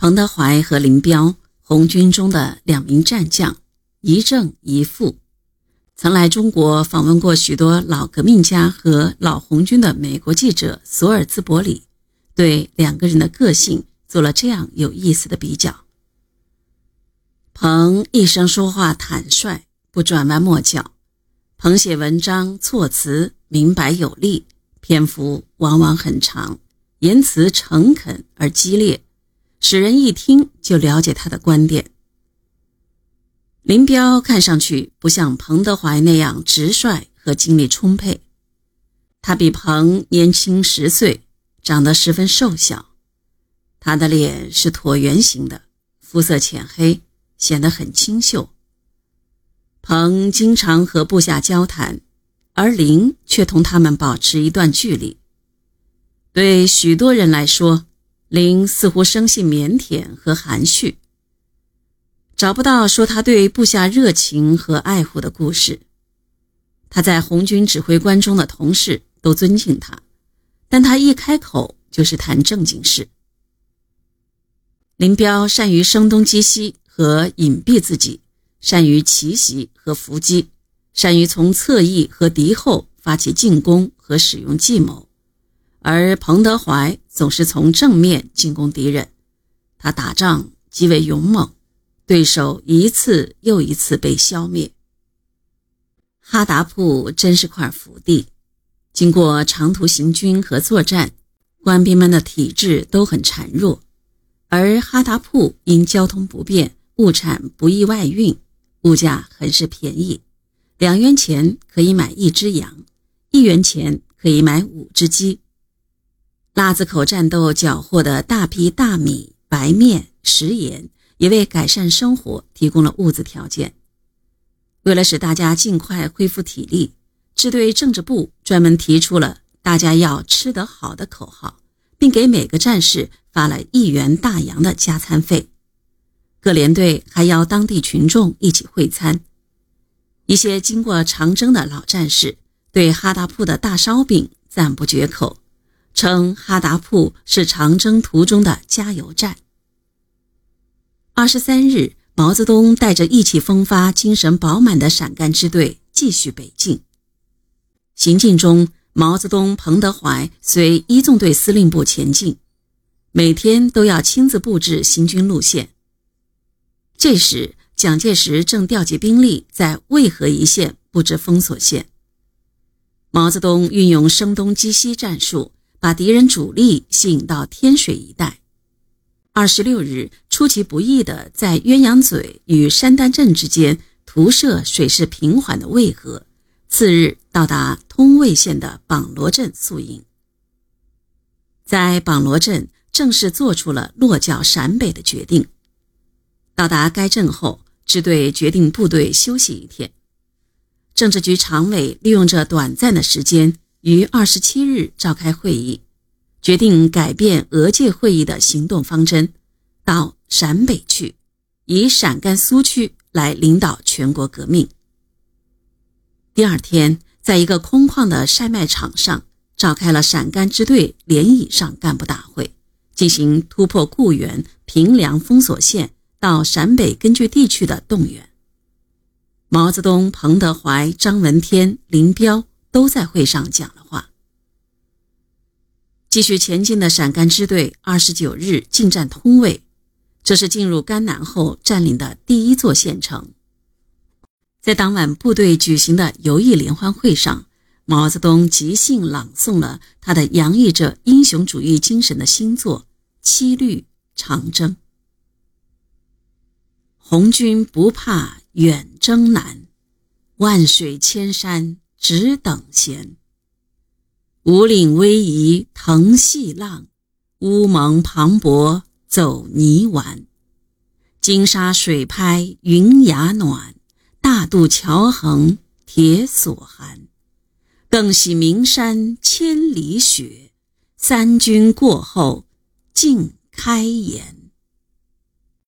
彭德怀和林彪，红军中的两名战将，一正一负。曾来中国访问过许多老革命家和老红军的美国记者索尔兹伯里，对两个人的个性做了这样有意思的比较。彭一生说话坦率，不转弯抹角。彭写文章措辞明白有力，篇幅往往很长，言辞诚恳而激烈，使人一听就了解他的观点。林彪看上去不像彭德怀那样直率和精力充沛，他比彭年轻十岁，长得十分瘦小，他的脸是椭圆形的，肤色浅黑，显得很清秀。彭经常和部下交谈，而林却同他们保持一段距离。对许多人来说，林似乎生性腼腆和含蓄。找不到说他对部下热情和爱护的故事。他在红军指挥官中的同事都尊敬他，但他一开口就是谈正经事。林彪善于声东击西和隐蔽自己，善于奇袭和伏击，善于从侧翼和敌后发起进攻和使用计谋，而彭德怀总是从正面进攻敌人。他打仗极为勇猛。对手一次又一次被消灭。哈达铺真是块福地，经过长途行军和作战，官兵们的体质都很孱弱，而哈达铺因交通不便，物产不易外运，物价很是便宜，两元钱可以买一只羊，一元钱可以买五只鸡。腊子口战斗缴获的大批大米、白面、食盐。也为改善生活提供了物资条件。为了使大家尽快恢复体力，支队政治部专门提出了“大家要吃得好”的口号，并给每个战士发了一元大洋的加餐费。各连队还邀当地群众一起会餐。一些经过长征的老战士对哈达铺的大烧饼赞不绝口，称哈达铺是长征途中的加油站。二十三日，毛泽东带着意气风发、精神饱满的陕甘支队继续北进。行进中，毛泽东、彭德怀随一纵队司令部前进，每天都要亲自布置行军路线。这时，蒋介石正调集兵力在渭河一线布置封锁线。毛泽东运用声东击西战术，把敌人主力吸引到天水一带。二十六日，出其不意地在鸳鸯嘴与山丹镇之间涂设水势平缓的渭河。次日，到达通渭县的榜罗镇宿营。在榜罗镇，正式做出了落脚陕北的决定。到达该镇后，支队决定部队休息一天。政治局常委利用这短暂的时间，于二十七日召开会议。决定改变俄界会议的行动方针，到陕北去，以陕甘苏区来领导全国革命。第二天，在一个空旷的晒麦场上，召开了陕甘支队连以上干部大会，进行突破固原、平凉封锁线到陕北根据地区的动员。毛泽东、彭德怀、张闻天、林彪都在会上讲了话。继续前进的陕甘支队，二十九日进占通渭，这是进入甘南后占领的第一座县城。在当晚部队举行的游艺联欢会上，毛泽东即兴朗诵了他的洋溢着英雄主义精神的新作《七律长征》：红军不怕远征难，万水千山只等闲。五岭逶迤腾细浪，乌蒙磅礴走泥丸。金沙水拍云崖暖，大渡桥横铁索寒。更喜名山千里雪，三军过后尽开颜。